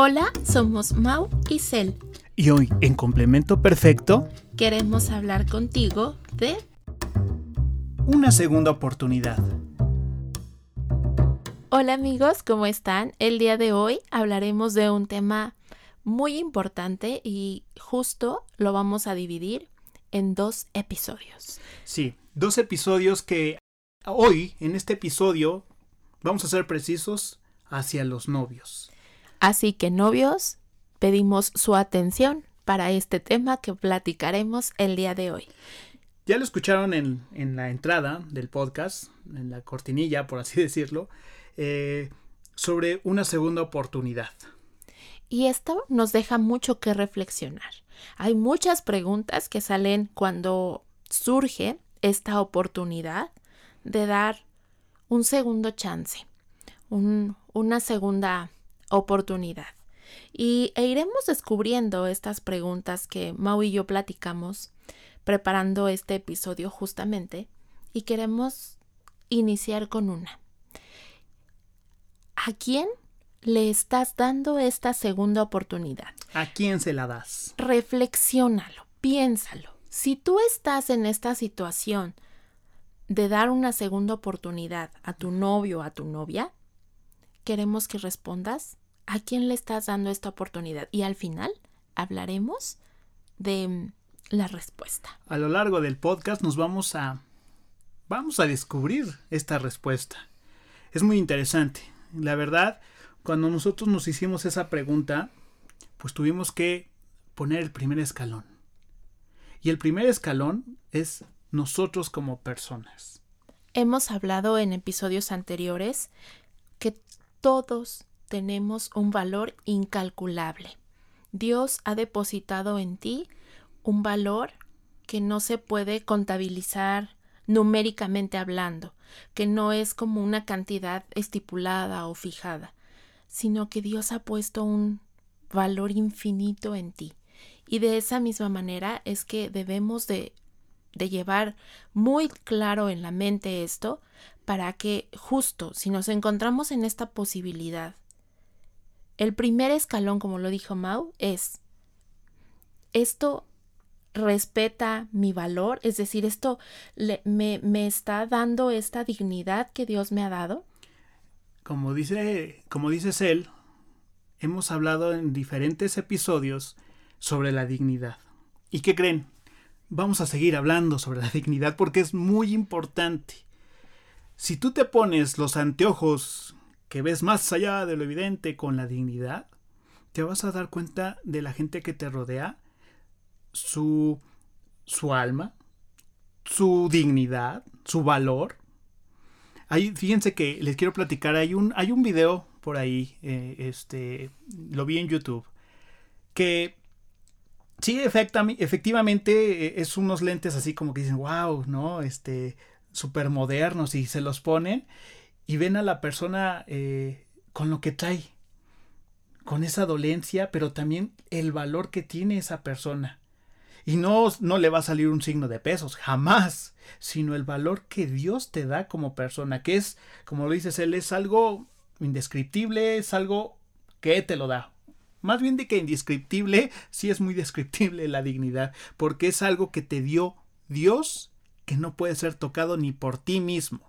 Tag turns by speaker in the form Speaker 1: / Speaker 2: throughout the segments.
Speaker 1: Hola, somos Mau y Cel.
Speaker 2: Y hoy, en complemento perfecto,
Speaker 1: queremos hablar contigo de
Speaker 2: una segunda oportunidad.
Speaker 1: Hola amigos, ¿cómo están? El día de hoy hablaremos de un tema muy importante y justo lo vamos a dividir en dos episodios.
Speaker 2: Sí, dos episodios que hoy, en este episodio, vamos a ser precisos hacia los novios.
Speaker 1: Así que novios, pedimos su atención para este tema que platicaremos el día de hoy.
Speaker 2: Ya lo escucharon en, la entrada del podcast, en la cortinilla, por así decirlo, eh, sobre una segunda oportunidad.
Speaker 1: Y esto nos deja mucho que reflexionar. Hay muchas preguntas que salen cuando surge esta oportunidad de dar un segundo chance, una segunda oportunidad. Y e iremos descubriendo estas preguntas que Mau y yo platicamos preparando este episodio justamente y queremos iniciar con una. ¿A quién le estás dando esta segunda oportunidad?
Speaker 2: ¿A quién se la das?
Speaker 1: Reflexiónalo, piénsalo. Si tú estás en esta situación de dar una segunda oportunidad a tu novio o a tu novia, queremos que respondas a quién le estás dando esta oportunidad y al final hablaremos de mm, la respuesta.
Speaker 2: A lo largo del podcast nos vamos a vamos a descubrir esta respuesta. Es muy interesante. La verdad, cuando nosotros nos hicimos esa pregunta, pues tuvimos que poner el primer escalón. Y el primer escalón es nosotros como personas.
Speaker 1: Hemos hablado en episodios anteriores que todos tenemos un valor incalculable. Dios ha depositado en ti un valor que no se puede contabilizar numéricamente hablando, que no es como una cantidad estipulada o fijada, sino que Dios ha puesto un valor infinito en ti. Y de esa misma manera es que debemos de, de llevar muy claro en la mente esto para que justo si nos encontramos en esta posibilidad, el primer escalón, como lo dijo Mau, es esto respeta mi valor, es decir, esto me, me, está dando esta dignidad que Dios me ha dado.
Speaker 2: Como dice, como dices él, hemos hablado en diferentes episodios sobre la dignidad. ¿Y qué creen? Vamos a seguir hablando sobre la dignidad porque es muy importante. Si tú te pones los anteojos que ves más allá de lo evidente con la dignidad, te vas a dar cuenta de la gente que te rodea, su, su alma, su dignidad, su valor. Ahí, fíjense que les quiero platicar, hay un, hay un video por ahí, eh, este, lo vi en YouTube, que sí, efectivamente eh, es unos lentes así como que dicen, wow, ¿no? Este, súper modernos y se los ponen y ven a la persona eh, con lo que trae, con esa dolencia, pero también el valor que tiene esa persona. Y no, no le va a salir un signo de pesos, jamás, sino el valor que Dios te da como persona, que es, como lo dices él, es algo indescriptible, es algo que te lo da. Más bien de que indescriptible, sí es muy descriptible la dignidad, porque es algo que te dio Dios que no puede ser tocado ni por ti mismo.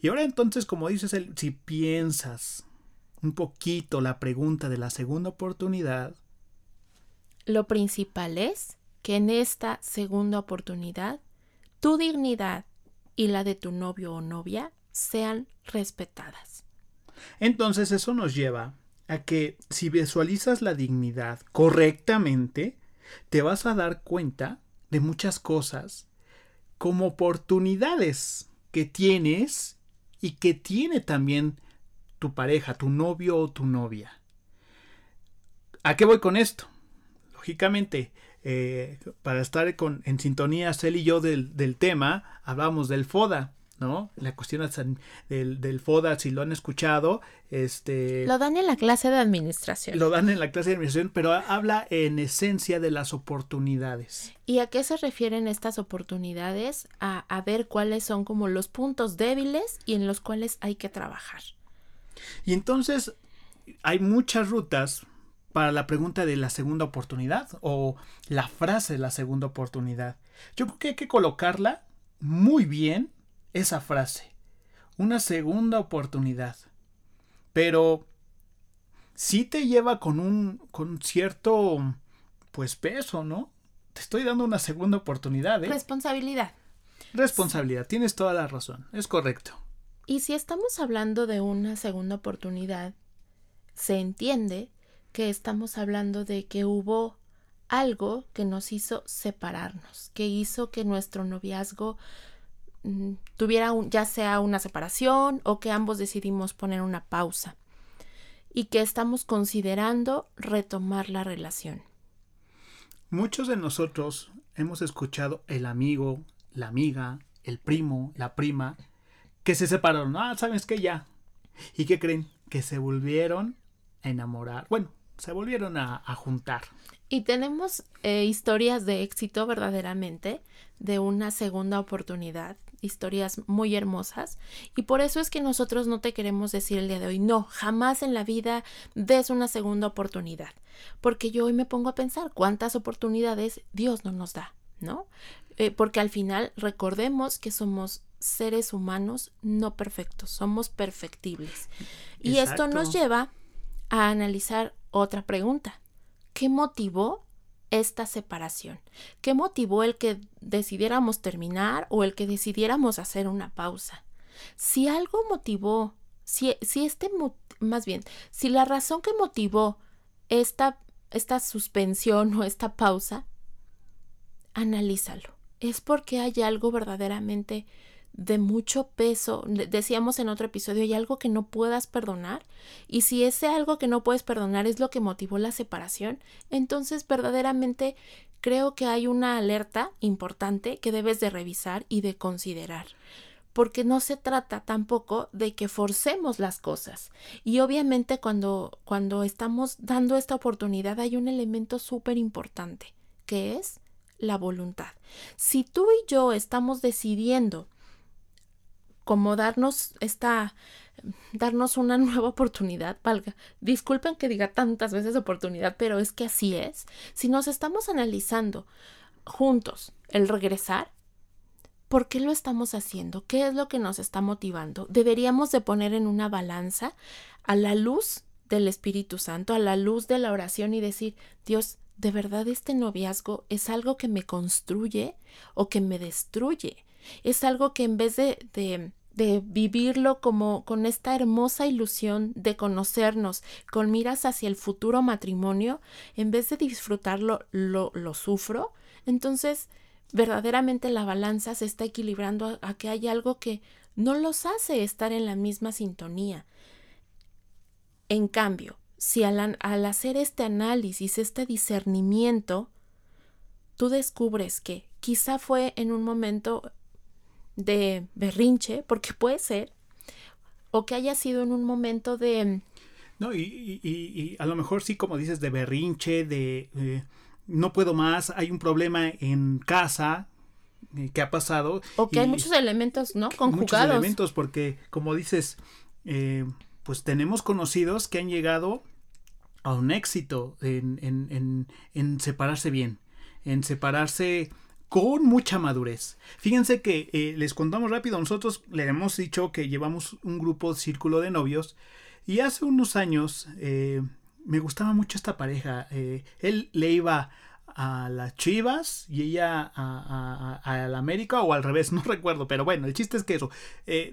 Speaker 2: Y ahora entonces, como dices, si piensas un poquito la pregunta de la segunda oportunidad.
Speaker 1: Lo principal es que en esta segunda oportunidad tu dignidad y la de tu novio o novia sean respetadas.
Speaker 2: Entonces eso nos lleva a que si visualizas la dignidad correctamente, te vas a dar cuenta de muchas cosas como oportunidades que tienes y que tiene también tu pareja, tu novio o tu novia. ¿A qué voy con esto? Lógicamente, eh, para estar con, en sintonía, él y yo del, del tema, hablamos del FODA. ¿No? La cuestión del, del, FODA, si lo han escuchado, este...
Speaker 1: Lo dan en la clase de administración.
Speaker 2: Lo dan en la clase de administración, pero habla en esencia de las oportunidades.
Speaker 1: ¿Y a qué se refieren estas oportunidades? A, a ver cuáles son como los puntos débiles y en los cuales hay que trabajar.
Speaker 2: Y entonces hay muchas rutas para la pregunta de la segunda oportunidad o la frase de la segunda oportunidad. Yo creo que hay que colocarla muy bien, esa frase. Una segunda oportunidad. Pero sí te lleva con un con cierto pues peso, ¿no? Te estoy dando una segunda oportunidad, ¿eh?
Speaker 1: Responsabilidad.
Speaker 2: Responsabilidad, tienes toda la razón, es correcto.
Speaker 1: Y si estamos hablando de una segunda oportunidad, se entiende que estamos hablando de que hubo algo que nos hizo separarnos, que hizo que nuestro noviazgo tuviera un, ya sea una separación o que ambos decidimos poner una pausa y que estamos considerando retomar la relación.
Speaker 2: Muchos de nosotros hemos escuchado el amigo, la amiga, el primo, la prima, que se separaron. Ah, ¿sabes qué? Ya. ¿Y qué creen? Que se volvieron a enamorar. Bueno, se volvieron a, juntar.
Speaker 1: Y tenemos eh, historias de éxito verdaderamente, de una segunda oportunidad, historias muy hermosas. Y por eso es que nosotros no te queremos decir el día de hoy, no, jamás en la vida des una segunda oportunidad. Porque yo hoy me pongo a pensar cuántas oportunidades Dios no nos da, ¿no? Eh, porque al final recordemos que somos seres humanos no perfectos, somos perfectibles. Y esto nos lleva a analizar otra pregunta. ¿Qué motivó esta separación? ¿Qué motivó el que decidiéramos terminar o el que decidiéramos hacer una pausa? Si algo motivó, si, si este, más bien, si la razón que motivó esta, esta suspensión o esta pausa, analízalo. Es porque hay algo verdaderamente de mucho peso. Decíamos en otro episodio, hay algo que no puedas perdonar. Y si ese algo que no puedes perdonar es lo que motivó la separación, entonces verdaderamente creo que hay una alerta importante que debes de revisar y de considerar. Porque no se trata tampoco de que forcemos las cosas. Y obviamente cuando, cuando estamos dando esta oportunidad hay un elemento súper importante, que es la voluntad. Si tú y yo estamos decidiendo como darnos esta darnos una nueva oportunidad, valga. Disculpen que diga tantas veces oportunidad, pero es que así es. Si nos estamos analizando juntos el regresar, ¿por qué lo estamos haciendo? ¿Qué es lo que nos está motivando? Deberíamos de poner en una balanza a la luz del Espíritu Santo, a la luz de la oración y decir, Dios, ¿de verdad este noviazgo es algo que me construye o que me destruye? Es algo que en vez de, de de vivirlo como con esta hermosa ilusión de conocernos con miras hacia el futuro matrimonio, en vez de disfrutarlo, lo, lo sufro, entonces verdaderamente la balanza se está equilibrando a, que hay algo que no los hace estar en la misma sintonía. En cambio, si al, al hacer este análisis, este discernimiento, tú descubres que quizá fue en un momento de berrinche, porque puede ser, o que haya sido en un momento de...
Speaker 2: No, y, y, a lo mejor sí, como dices, de berrinche, de eh, no puedo más, hay un problema en casa, eh, que ha pasado.
Speaker 1: O que hay muchos elementos, ¿no? Conjugados. Muchos
Speaker 2: elementos, porque como dices, eh, pues tenemos conocidos que han llegado a un éxito en, en, en, en separarse bien, en separarse con mucha madurez. Fíjense que eh, les contamos rápido, nosotros le hemos dicho que llevamos un grupo círculo de novios y hace unos años eh, me gustaba mucho esta pareja. Eh, él le iba a las Chivas y ella a, la América o al revés, no recuerdo, pero bueno, el chiste es que eso,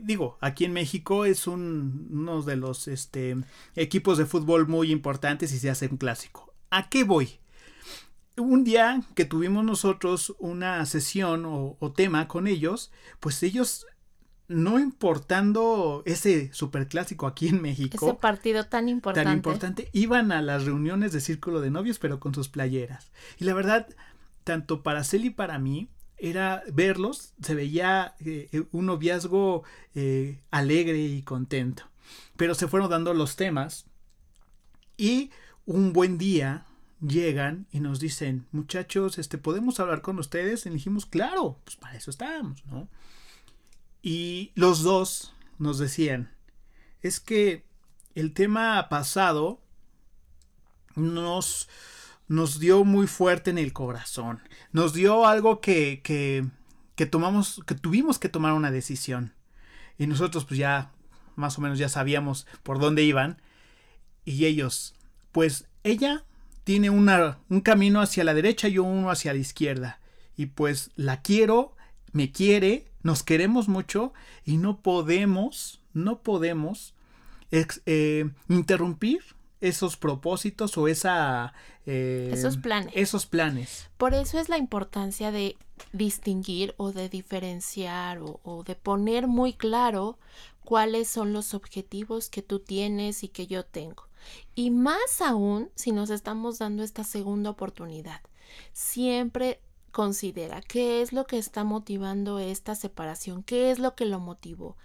Speaker 2: digo, aquí en México es un, uno de los este, equipos de fútbol muy importantes y se hace un clásico. ¿A qué voy? Un día que tuvimos nosotros una sesión o, tema con ellos, pues ellos no importando ese superclásico aquí en México.
Speaker 1: Ese partido tan importante.
Speaker 2: Tan importante, iban a las reuniones de círculo de novios, pero con sus playeras. Y la verdad, tanto para Cel y para mí, era verlos, se veía eh, un noviazgo eh, alegre y contento. Pero se fueron dando los temas y un buen día llegan y nos dicen, muchachos, este, ¿podemos hablar con ustedes? Y dijimos, claro, pues para eso estamos, ¿no? Y los dos nos decían, es que el tema pasado nos, nos dio muy fuerte en el corazón. Nos dio algo que, que, que tomamos, que tuvimos que tomar una decisión. Y nosotros pues ya más o menos ya sabíamos por dónde iban. Y ellos, pues ella tiene una, un camino hacia la derecha y uno hacia la izquierda. Y pues la quiero, me quiere, nos queremos mucho y no podemos, no podemos eh, interrumpir esos propósitos o esa
Speaker 1: eh, esos planes.
Speaker 2: esos planes.
Speaker 1: Por eso es la importancia de distinguir o de diferenciar o, de poner muy claro cuáles son los objetivos que tú tienes y que yo tengo y más aún si nos estamos dando esta segunda oportunidad. Siempre considera qué es lo que está motivando esta separación qué es lo que lo motivó.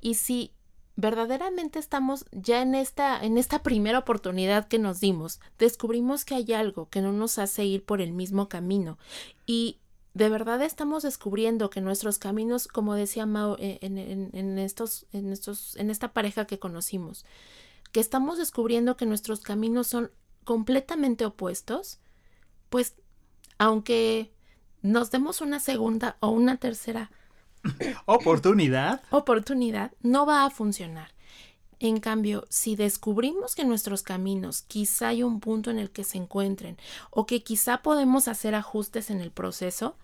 Speaker 1: Y si verdaderamente estamos ya en esta, en esta primera oportunidad que nos dimos, descubrimos que hay algo que no nos hace ir por el mismo camino. Y de verdad estamos descubriendo que nuestros caminos, como decía Mao eh, en, estos, en estos, en esta pareja que conocimos, que estamos descubriendo que nuestros caminos son completamente opuestos, pues aunque nos demos una segunda o una tercera
Speaker 2: oportunidad.
Speaker 1: Oportunidad no va a funcionar. En cambio, si descubrimos que nuestros caminos quizá hay un punto en el que se encuentren o que quizá podemos hacer ajustes en el proceso,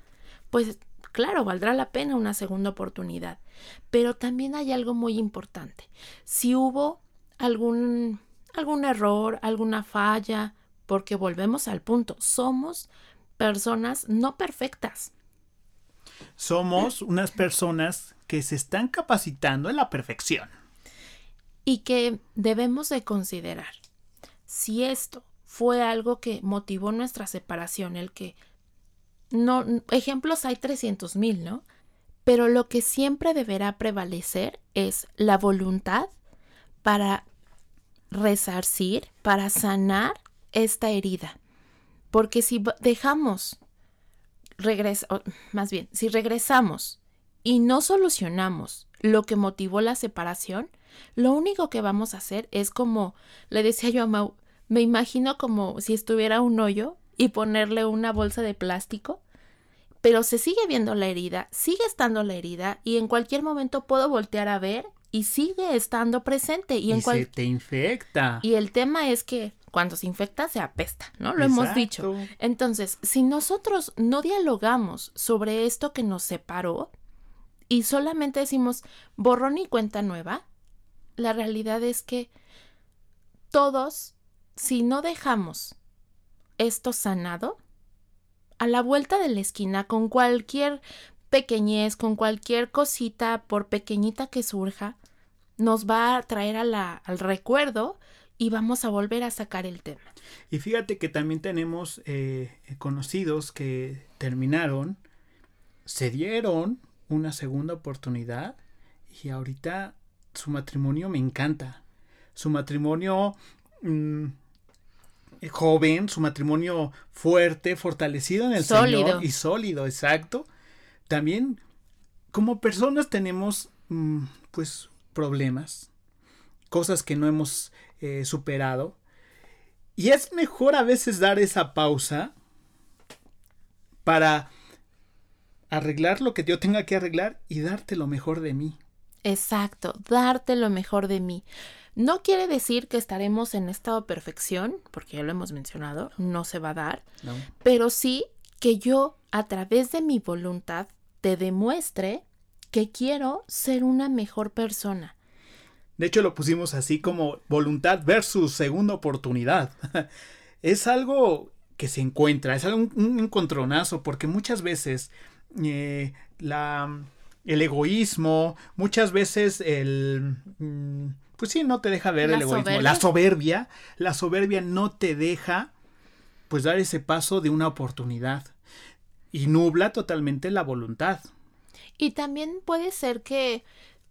Speaker 1: pues claro, valdrá la pena una segunda oportunidad. Pero también hay algo muy importante. Si hubo algún, algún error, alguna falla, porque volvemos al punto, somos personas no perfectas.
Speaker 2: Somos unas personas que se están capacitando en la perfección.
Speaker 1: Y que debemos de considerar si esto fue algo que motivó nuestra separación, el que no ejemplos hay 300 mil, ¿no? Pero lo que siempre deberá prevalecer es la voluntad para resarcir, para sanar esta herida. Porque si dejamos más bien, si regresamos y no solucionamos lo que motivó la separación, lo único que vamos a hacer es como, le decía yo a Mau, me imagino como si estuviera un hoyo y ponerle una bolsa de plástico, pero se sigue viendo la herida, sigue estando la herida y en cualquier momento puedo voltear a ver y sigue estando presente y, en
Speaker 2: se te infecta.
Speaker 1: Y el tema es que cuando se infecta se apesta, ¿no? Lo hemos dicho. Entonces, si nosotros no dialogamos sobre esto que nos separó y solamente decimos borrón y cuenta nueva, la realidad es que todos, si no dejamos esto sanado, a la vuelta de la esquina, con cualquier pequeñez, con cualquier cosita, por pequeñita que surja, nos va a traer a la, al recuerdo y vamos a volver a sacar el tema.
Speaker 2: Y fíjate que también tenemos eh, conocidos que terminaron, se dieron una segunda oportunidad y ahorita su matrimonio me encanta. Su matrimonio mm, joven, su matrimonio fuerte, fortalecido en el Señor y sólido, exacto. También como personas tenemos mm, pues problemas, cosas que no hemos eh, superado. Y es mejor a veces dar esa pausa para arreglar lo que yo tenga que arreglar y darte lo mejor de mí.
Speaker 1: Exacto, darte lo mejor de mí. No quiere decir que estaremos en estado de perfección, porque ya lo hemos mencionado, no se va a dar, pero sí que yo a través de mi voluntad te demuestre que quiero ser una mejor persona,
Speaker 2: de hecho, lo pusimos así como voluntad versus segunda oportunidad. es algo que se encuentra, es algo, un, encontronazo, porque muchas veces eh, la, el egoísmo, muchas veces el... Mm, pues sí, no te deja ver el egoísmo. La soberbia, la soberbia no te deja pues dar ese paso de una oportunidad y nubla totalmente la voluntad.
Speaker 1: Y también puede ser que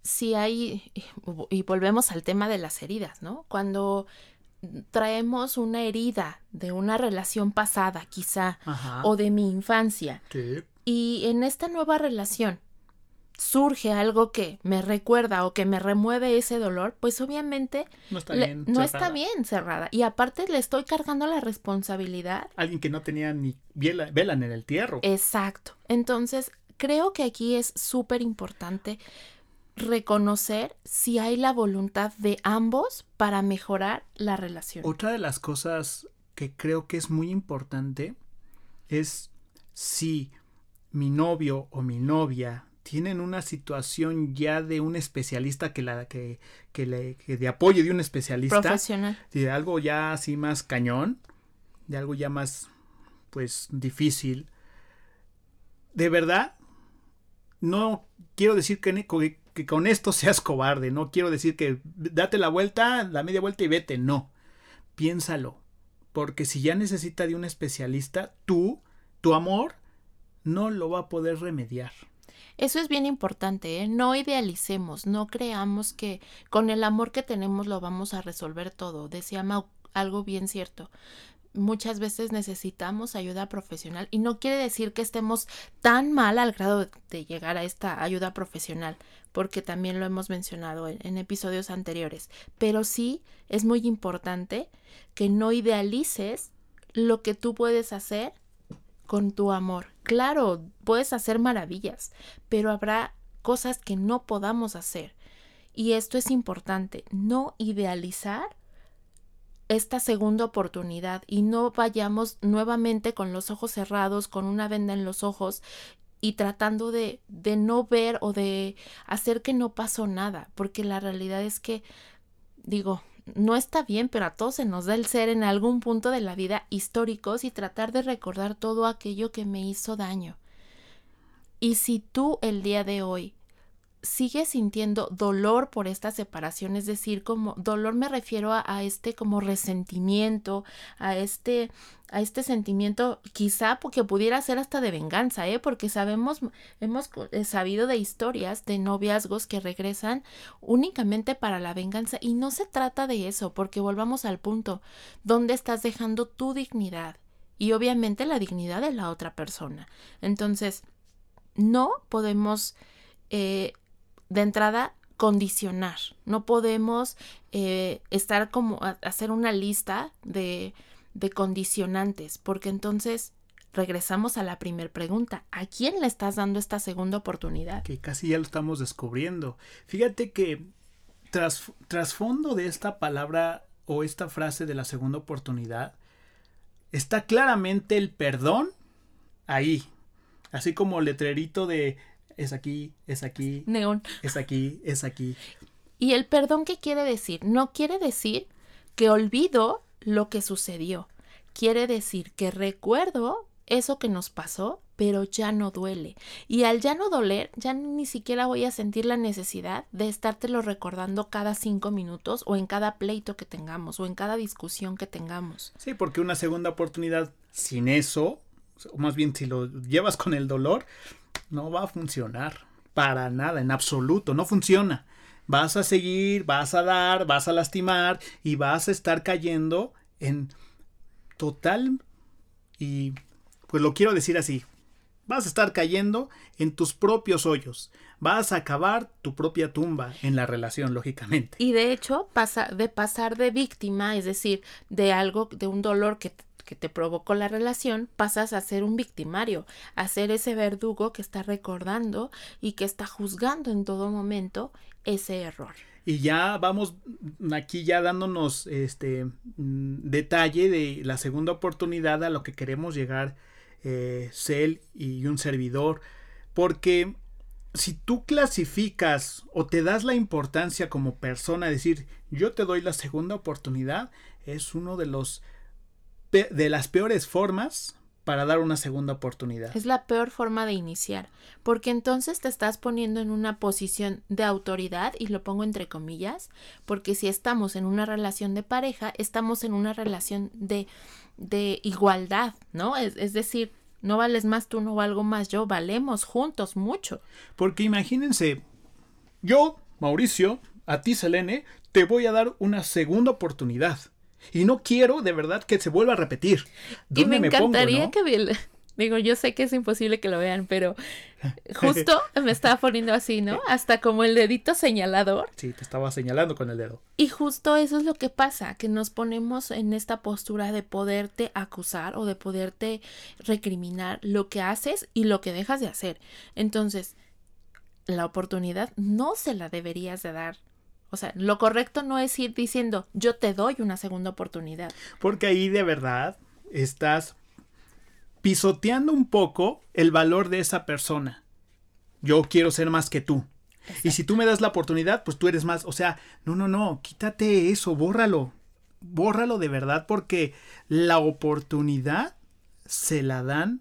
Speaker 1: si hay, y volvemos al tema de las heridas, ¿no? Cuando traemos una herida de una relación pasada, quizá, o de mi infancia, y en esta nueva relación surge algo que me recuerda o que me remueve ese dolor, pues obviamente
Speaker 2: No está
Speaker 1: le-
Speaker 2: bien.
Speaker 1: no
Speaker 2: cerrada.
Speaker 1: está bien cerrada. Y aparte le estoy cargando la responsabilidad.
Speaker 2: Alguien que no tenía ni vela, vela en el entierro.
Speaker 1: Exacto. Entonces, creo que aquí es súper importante reconocer si hay la voluntad de ambos para mejorar la relación.
Speaker 2: Otra de las cosas que creo que es muy importante es si mi novio o mi novia tienen una situación ya de un especialista que la que, que le que de apoyo de un especialista
Speaker 1: Profesional.
Speaker 2: de algo ya así más cañón, de algo ya más pues difícil. De verdad, no quiero decir que- que con esto seas cobarde, no quiero decir que date la vuelta, la media vuelta y vete, no. Piénsalo, porque si ya necesita de un especialista, tú, tu amor, no lo va a poder remediar.
Speaker 1: Eso es bien importante, ¿eh? No idealicemos, no creamos que con el amor que tenemos lo vamos a resolver todo. Decía algo bien cierto. Muchas veces necesitamos ayuda profesional y no quiere decir que estemos tan mal al grado de- llegar a esta ayuda profesional, porque también lo hemos mencionado en, en episodios anteriores. Pero sí es muy importante que no idealices lo que tú puedes hacer con tu amor. Claro, puedes hacer maravillas, pero habrá cosas que no podamos hacer. Y esto es importante, no idealizar esta segunda oportunidad y no vayamos nuevamente con los ojos cerrados, con una venda en los ojos y tratando de, no ver o de hacer que no pasó nada, porque la realidad es que, digo, no está bien, pero a todos se nos da el ser en algún punto de la vida históricos y tratar de recordar todo aquello que me hizo daño. Y si tú el día de hoy sigues sintiendo dolor por esta separación, es decir, como dolor me refiero a, este como resentimiento, a este a este sentimiento quizá porque pudiera ser hasta de venganza, ¿eh? porque sabemos, hemos eh, sabido de historias de noviazgos que regresan únicamente para la venganza y no se trata de eso, porque volvamos al punto, ¿dónde estás dejando tu dignidad? Y obviamente la dignidad de la otra persona. Entonces, no podemos eh, de entrada condicionar, no podemos eh, estar como hacer una lista de, de condicionantes, porque entonces regresamos a la primera pregunta, ¿a quién le estás dando esta segunda oportunidad?
Speaker 2: que casi ya lo estamos descubriendo. Fíjate que tras trasfondo de esta palabra o esta frase de la segunda oportunidad está claramente el perdón ahí, así como letrerito de es aquí, es aquí,
Speaker 1: Neón.
Speaker 2: es aquí, es aquí.
Speaker 1: ¿Y el perdón qué quiere decir? No quiere decir que olvido lo que sucedió. Quiere decir que recuerdo eso que nos pasó, pero ya no duele. Y al ya no doler, ya ni siquiera voy a sentir la necesidad de estártelo recordando cada cinco minutos o en cada pleito que tengamos o en cada discusión que tengamos.
Speaker 2: Sí, porque una segunda oportunidad sin eso, o más bien si lo llevas con el dolor, no va a funcionar. Para nada, en absoluto, no funciona. Vas a seguir, vas a dar, vas a lastimar y vas a estar cayendo en total y pues lo quiero decir así. Vas a estar cayendo en tus propios hoyos. Vas a acabar tu propia tumba en la relación, lógicamente.
Speaker 1: Y de hecho, pasa, de pasar de víctima, es decir, de algo, de un dolor que, que te provocó la relación, pasas a ser un victimario, a ser ese verdugo que está recordando y que está juzgando en todo momento ese error.
Speaker 2: Y ya vamos aquí ya dándonos este mm, detalle de la segunda oportunidad a lo que queremos llegar eh, Cel y un servidor. Porque si tú clasificas o te das la importancia como persona, decir yo te doy la segunda oportunidad, es uno de los de las peores formas para dar una segunda oportunidad.
Speaker 1: Es la peor forma de iniciar, porque entonces te estás poniendo en una posición de autoridad, y lo pongo entre comillas, porque si estamos en una relación de pareja, estamos en una relación de, de igualdad, ¿no? Es, es decir, no vales más tú, no valgo más yo, valemos juntos mucho.
Speaker 2: Porque imagínense, yo, Mauricio, a ti, Selene, te voy a dar una segunda oportunidad. Y no quiero de verdad que se vuelva a repetir.
Speaker 1: Y me
Speaker 2: ¿Dónde
Speaker 1: encantaría
Speaker 2: pongo, no?
Speaker 1: que, Digo, yo sé que es imposible que lo vean, pero justo me estaba poniendo así, ¿no? Hasta como el dedito señalador.
Speaker 2: Sí, te estaba señalando con el dedo.
Speaker 1: Y justo eso es lo que pasa, que nos ponemos en esta postura de poderte acusar o de poderte recriminar lo que haces y lo que dejas de hacer. Entonces, la oportunidad no se la deberías de dar. O sea, lo correcto no es ir diciendo, yo te doy una segunda oportunidad.
Speaker 2: Porque ahí de verdad estás pisoteando un poco el valor de esa persona. Yo quiero ser más que tú. Y si tú me das la oportunidad, pues tú eres más. O sea, no, no, no, quítate eso, bórralo. Bórralo de verdad porque la oportunidad se la dan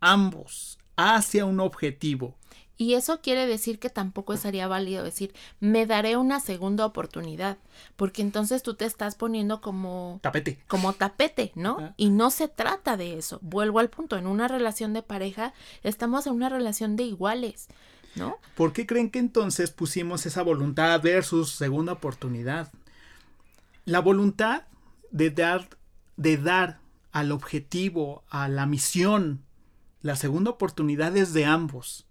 Speaker 2: ambos hacia un objetivo.
Speaker 1: Y eso quiere decir que tampoco sería válido decir, me daré una segunda oportunidad, porque entonces tú te estás poniendo como
Speaker 2: tapete.
Speaker 1: Como tapete, ¿no? Y no se trata de eso. Vuelvo al punto, en una relación de pareja estamos en una relación de iguales, ¿no?
Speaker 2: ¿Por qué creen que entonces pusimos esa voluntad versus segunda oportunidad? La voluntad de dar de dar al objetivo, a la misión, la segunda oportunidad es de ambos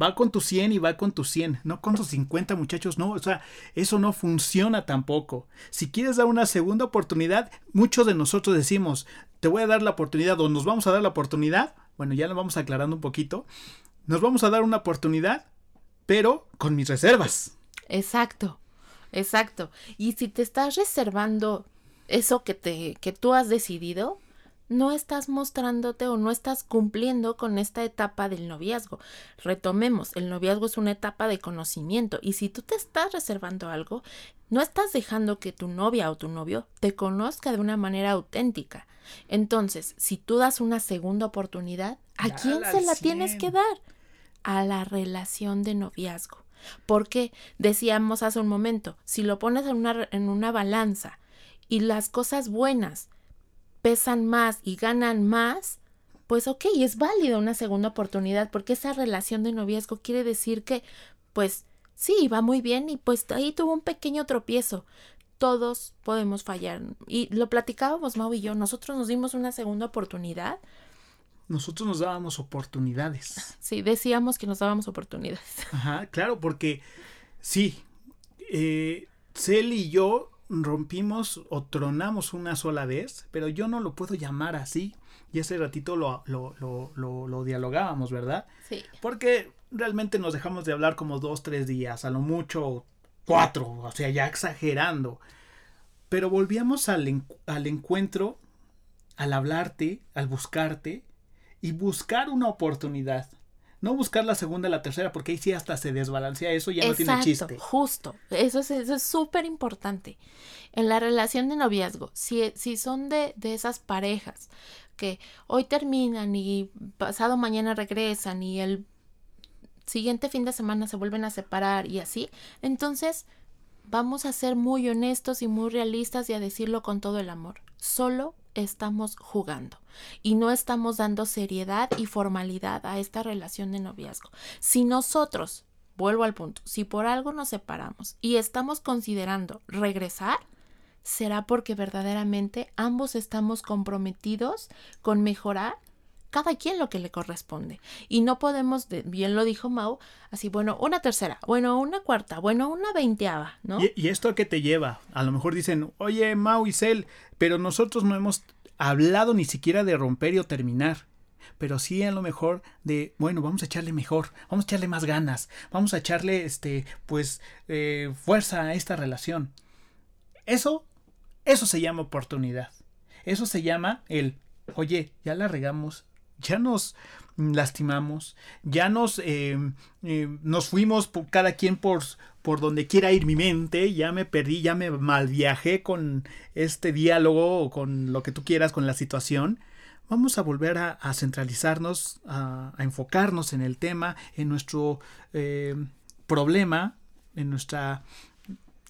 Speaker 2: va con tu 100 y va con tu 100, no con tus 50 muchachos, no, o sea, eso no funciona tampoco. Si quieres dar una segunda oportunidad, muchos de nosotros decimos, te voy a dar la oportunidad o nos vamos a dar la oportunidad, bueno, ya lo vamos aclarando un poquito, nos vamos a dar una oportunidad, pero con mis reservas.
Speaker 1: Exacto, exacto. Y si te estás reservando eso que te que tú has decidido, no estás mostrándote o no estás cumpliendo con esta etapa del noviazgo. Retomemos, el noviazgo es una etapa de conocimiento y si tú te estás reservando algo, no estás dejando que tu novia o tu novio te conozca de una manera auténtica. Entonces, si tú das una segunda oportunidad, ¿a quién se la tienes que dar? A la relación de noviazgo. Porque decíamos hace un momento, si lo pones en una, en una balanza y las cosas buenas pesan más y ganan más, pues ok, es válida una segunda oportunidad porque esa relación de noviazgo quiere decir que, pues sí, va muy bien y pues ahí tuvo un pequeño tropiezo. Todos podemos fallar. Y lo platicábamos Mau y yo, nosotros nos dimos una segunda oportunidad.
Speaker 2: Nosotros nos dábamos oportunidades.
Speaker 1: Sí, decíamos que nos dábamos oportunidades.
Speaker 2: Ajá, claro, porque sí, eh, Cel y yo rompimos o tronamos una sola vez, pero yo no lo puedo llamar así. Y ese ratito lo, lo, lo, lo, dialogábamos, ¿verdad?
Speaker 1: Sí.
Speaker 2: Porque realmente nos dejamos de hablar como dos, tres días, a lo mucho cuatro, o sea, ya exagerando. Pero volvíamos al, al encuentro, al hablarte, al buscarte y buscar una oportunidad. No buscar la segunda la tercera, porque ahí sí hasta se desbalancea eso, ya no tiene chiste.
Speaker 1: Justo, eso es súper importante. En la relación de noviazgo, si, si son de, de esas parejas que hoy terminan y pasado mañana regresan y el siguiente fin de semana se vuelven a separar y así, entonces vamos a ser muy honestos y muy realistas y a decirlo con todo el amor. Solo estamos jugando y no estamos dando seriedad y formalidad a esta relación de noviazgo. Si nosotros, vuelvo al punto, si por algo nos separamos y estamos considerando regresar, será porque verdaderamente ambos estamos comprometidos con mejorar cada quien lo que le corresponde. Y no podemos, bien lo dijo Mau, así, bueno, una tercera, bueno, una cuarta, bueno, una veinteava, ¿no?
Speaker 2: ¿Y, esto a qué te lleva? A lo mejor dicen, oye, Mau y Cel, pero nosotros no hemos hablado ni siquiera de romper y o terminar. Pero sí a lo mejor de, bueno, vamos a echarle mejor, vamos a echarle más ganas, vamos a echarle, este, pues, eh, fuerza a esta relación. Eso, eso se llama oportunidad. Eso se llama el, oye, ya la regamos, ya nos lastimamos, ya nos, eh, eh, nos fuimos por, cada quien por, por donde quiera ir mi mente, ya me perdí, ya me malviajé con este diálogo o con lo que tú quieras, con la situación. Vamos a volver a, centralizarnos, a, enfocarnos en el tema, en nuestro eh, problema, en nuestra,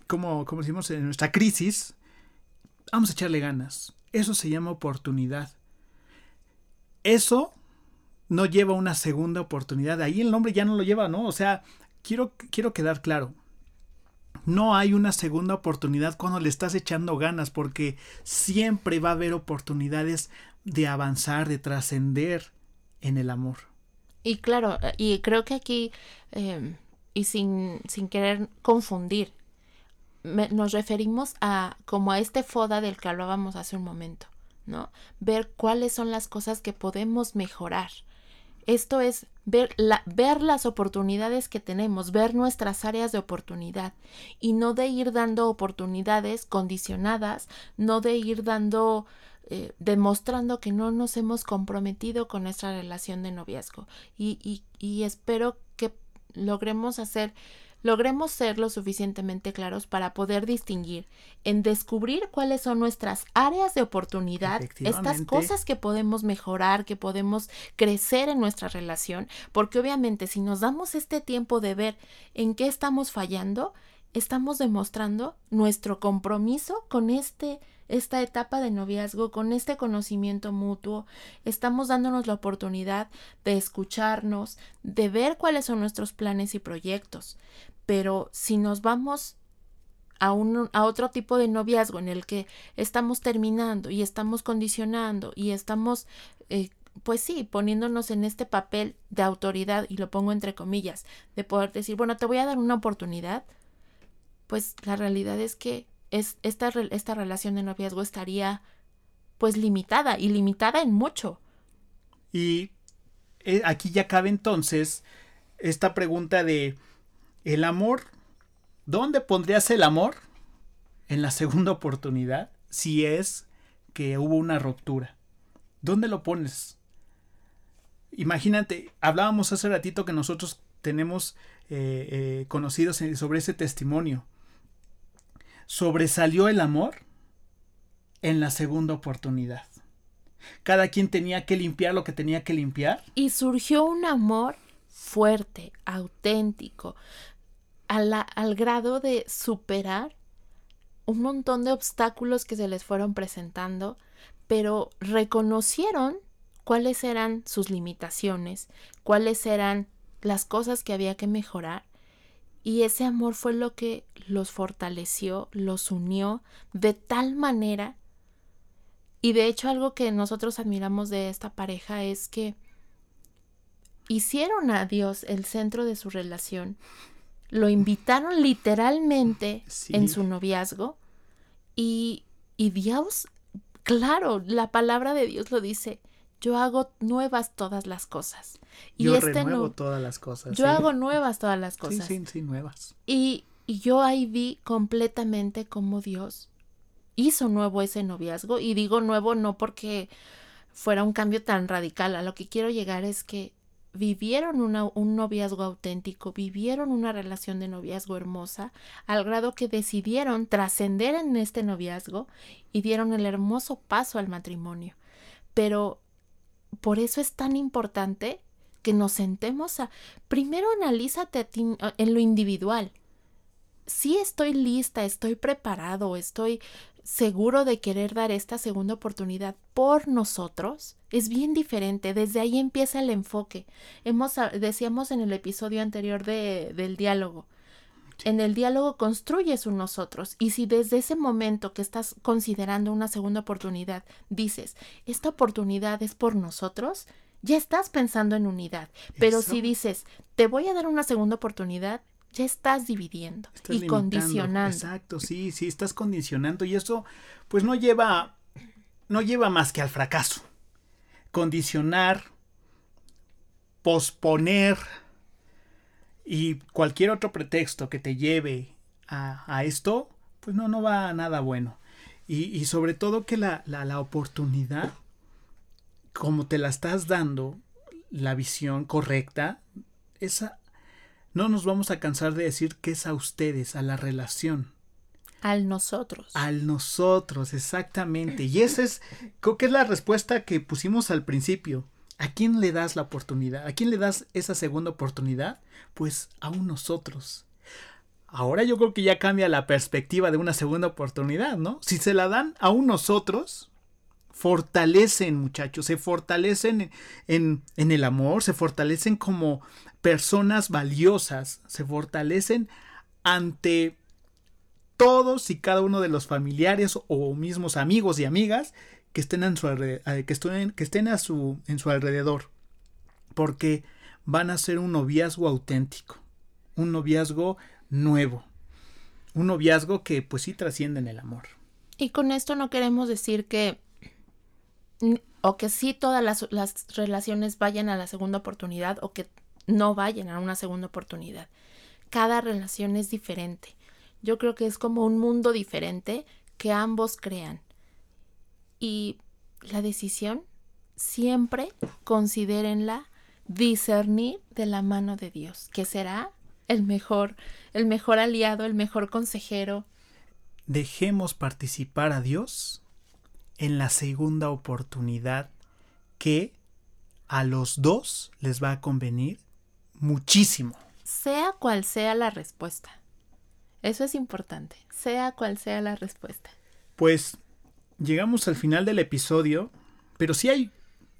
Speaker 2: como, decimos, en nuestra crisis. Vamos a echarle ganas. Eso se llama oportunidad. Eso no lleva una segunda oportunidad. Ahí el nombre ya no lo lleva, ¿no? O sea, quiero, quiero quedar claro. No hay una segunda oportunidad cuando le estás echando ganas, porque siempre va a haber oportunidades de avanzar, de trascender en el amor.
Speaker 1: Y claro, y creo que aquí, eh, y sin, sin querer confundir, me, nos referimos a como a este FODA del que hablábamos hace un momento, Ver cuáles son las cosas que podemos mejorar. Esto es ver, la, ver las oportunidades que tenemos, ver nuestras áreas de oportunidad y no de ir dando oportunidades condicionadas, no de ir dando eh, demostrando que no nos hemos comprometido con nuestra relación de noviazgo. Y espero que logremos hacer logremos ser lo suficientemente claros para poder distinguir en descubrir cuáles son nuestras áreas de oportunidad, estas cosas que podemos mejorar, que podemos crecer en nuestra relación, porque obviamente si nos damos este tiempo de ver en qué estamos fallando, estamos demostrando nuestro compromiso con este esta etapa de noviazgo, con este conocimiento mutuo, estamos dándonos la oportunidad de escucharnos, de ver cuáles son nuestros planes y proyectos. Pero si nos vamos a, un, a otro tipo de noviazgo en el que estamos terminando y estamos condicionando y estamos, eh, pues sí, poniéndonos en este papel de autoridad, y lo pongo entre comillas, de poder decir, bueno, te voy a dar una oportunidad, pues la realidad es que es, esta, esta relación de noviazgo estaría pues limitada y limitada en mucho.
Speaker 2: Y eh, aquí ya cabe entonces esta pregunta de el amor, ¿dónde pondrías el amor en la segunda oportunidad si es que hubo una ruptura? ¿Dónde lo pones? Imagínate, hablábamos hace ratito que nosotros tenemos eh, eh, conocidos sobre ese testimonio sobresalió el amor en la segunda oportunidad. Cada quien tenía que limpiar lo que tenía que limpiar.
Speaker 1: Y surgió un amor fuerte, auténtico, al grado de superar un montón de obstáculos que se les fueron presentando, pero reconocieron cuáles eran sus limitaciones, cuáles eran las cosas que había que mejorar y ese amor fue lo que los fortaleció, los unió de tal manera. Y de hecho algo que nosotros admiramos de esta pareja es que hicieron a Dios el centro de su relación, lo invitaron literalmente en su noviazgo y, y Dios, claro, la palabra de Dios lo dice, yo hago nuevas todas las cosas.
Speaker 2: Y yo este renuevo todas las cosas.
Speaker 1: Yo hago nuevas todas las cosas.
Speaker 2: Sí, sí, sí, nuevas.
Speaker 1: Y, y yo ahí vi completamente cómo Dios hizo nuevo ese noviazgo. Y digo nuevo no porque fuera un cambio tan radical. A lo que quiero llegar es que vivieron un noviazgo auténtico, vivieron una relación de noviazgo hermosa, al grado que decidieron trascender en este noviazgo y dieron el hermoso paso al matrimonio. Pero por eso es tan importante que nos sentemos a... Primero analízate a ti en lo individual. Si estoy lista, estoy preparado, estoy seguro de querer dar esta segunda oportunidad por nosotros, es bien diferente. Desde ahí empieza el enfoque. Hemos, decíamos en el episodio anterior de, del diálogo, en el diálogo construyes un nosotros. Y si desde ese momento que estás considerando una segunda oportunidad dices, esta oportunidad es por nosotros, ya estás pensando en unidad. Pero si dices, te voy a dar una segunda oportunidad, ya estás dividiendo y condicionando.
Speaker 2: Exacto, sí, sí, estás condicionando. Y eso, pues no lleva, no lleva más que al fracaso. Condicionar, posponer y cualquier otro pretexto que te lleve a, esto, pues no, no va a nada bueno. Y, sobre todo que la, la, oportunidad, como te la estás dando, la visión correcta, esa no nos vamos a cansar de decir que es a ustedes, a la relación.
Speaker 1: Al nosotros.
Speaker 2: Al nosotros, exactamente. Y esa es, creo que es la respuesta que pusimos al principio. ¿A quién le das la oportunidad? ¿A quién le das esa segunda oportunidad? Pues a un nosotros. Ahora yo creo que ya cambia la perspectiva de una segunda oportunidad, ¿no? Si se la dan a un nosotros, fortalecen, muchachos, se fortalecen en, en el amor, se fortalecen como personas valiosas, se fortalecen ante todos y cada uno de los familiares o mismos amigos y amigas que estén, en su que estén, que estén a su, en su alrededor. porque van a ser un noviazgo auténtico, un noviazgo nuevo, un noviazgo que pues sí trasciende en el amor.
Speaker 1: Y con esto no queremos decir que o que sí todas las, las relaciones vayan a la segunda oportunidad o que no vayan a una segunda oportunidad. Cada relación es diferente. Yo creo que es como un mundo diferente que ambos crean. Y la decisión siempre considérenla discernir de la mano de Dios, que será el mejor, el mejor aliado, el mejor consejero.
Speaker 2: Dejemos participar a Dios en la segunda oportunidad que a los dos les va a convenir muchísimo.
Speaker 1: Sea cual sea la respuesta. Eso es importante, sea cual sea la respuesta.
Speaker 2: Pues llegamos al final del episodio, pero si hay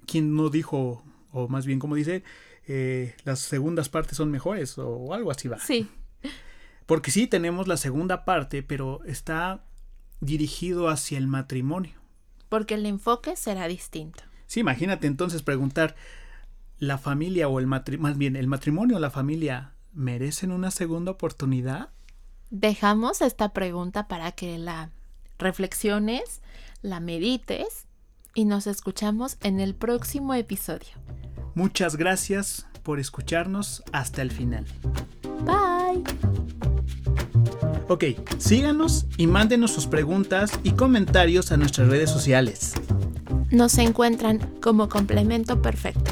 Speaker 2: quien no dijo, o más bien como dice, eh, las segundas partes son mejores o algo así va.
Speaker 1: Sí.
Speaker 2: Porque sí tenemos la segunda parte, pero está dirigido hacia el matrimonio.
Speaker 1: Porque el enfoque será distinto.
Speaker 2: Sí, imagínate entonces preguntar, ¿la familia o el matrimonio, más bien el matrimonio o la familia merecen una segunda oportunidad?
Speaker 1: Dejamos esta pregunta para que la reflexiones, la medites y nos escuchamos en el próximo episodio.
Speaker 2: Muchas gracias por escucharnos hasta el final.
Speaker 1: Bye.
Speaker 2: Ok, síganos y mándenos sus preguntas y comentarios a nuestras redes sociales.
Speaker 1: Nos encuentran como complemento perfecto.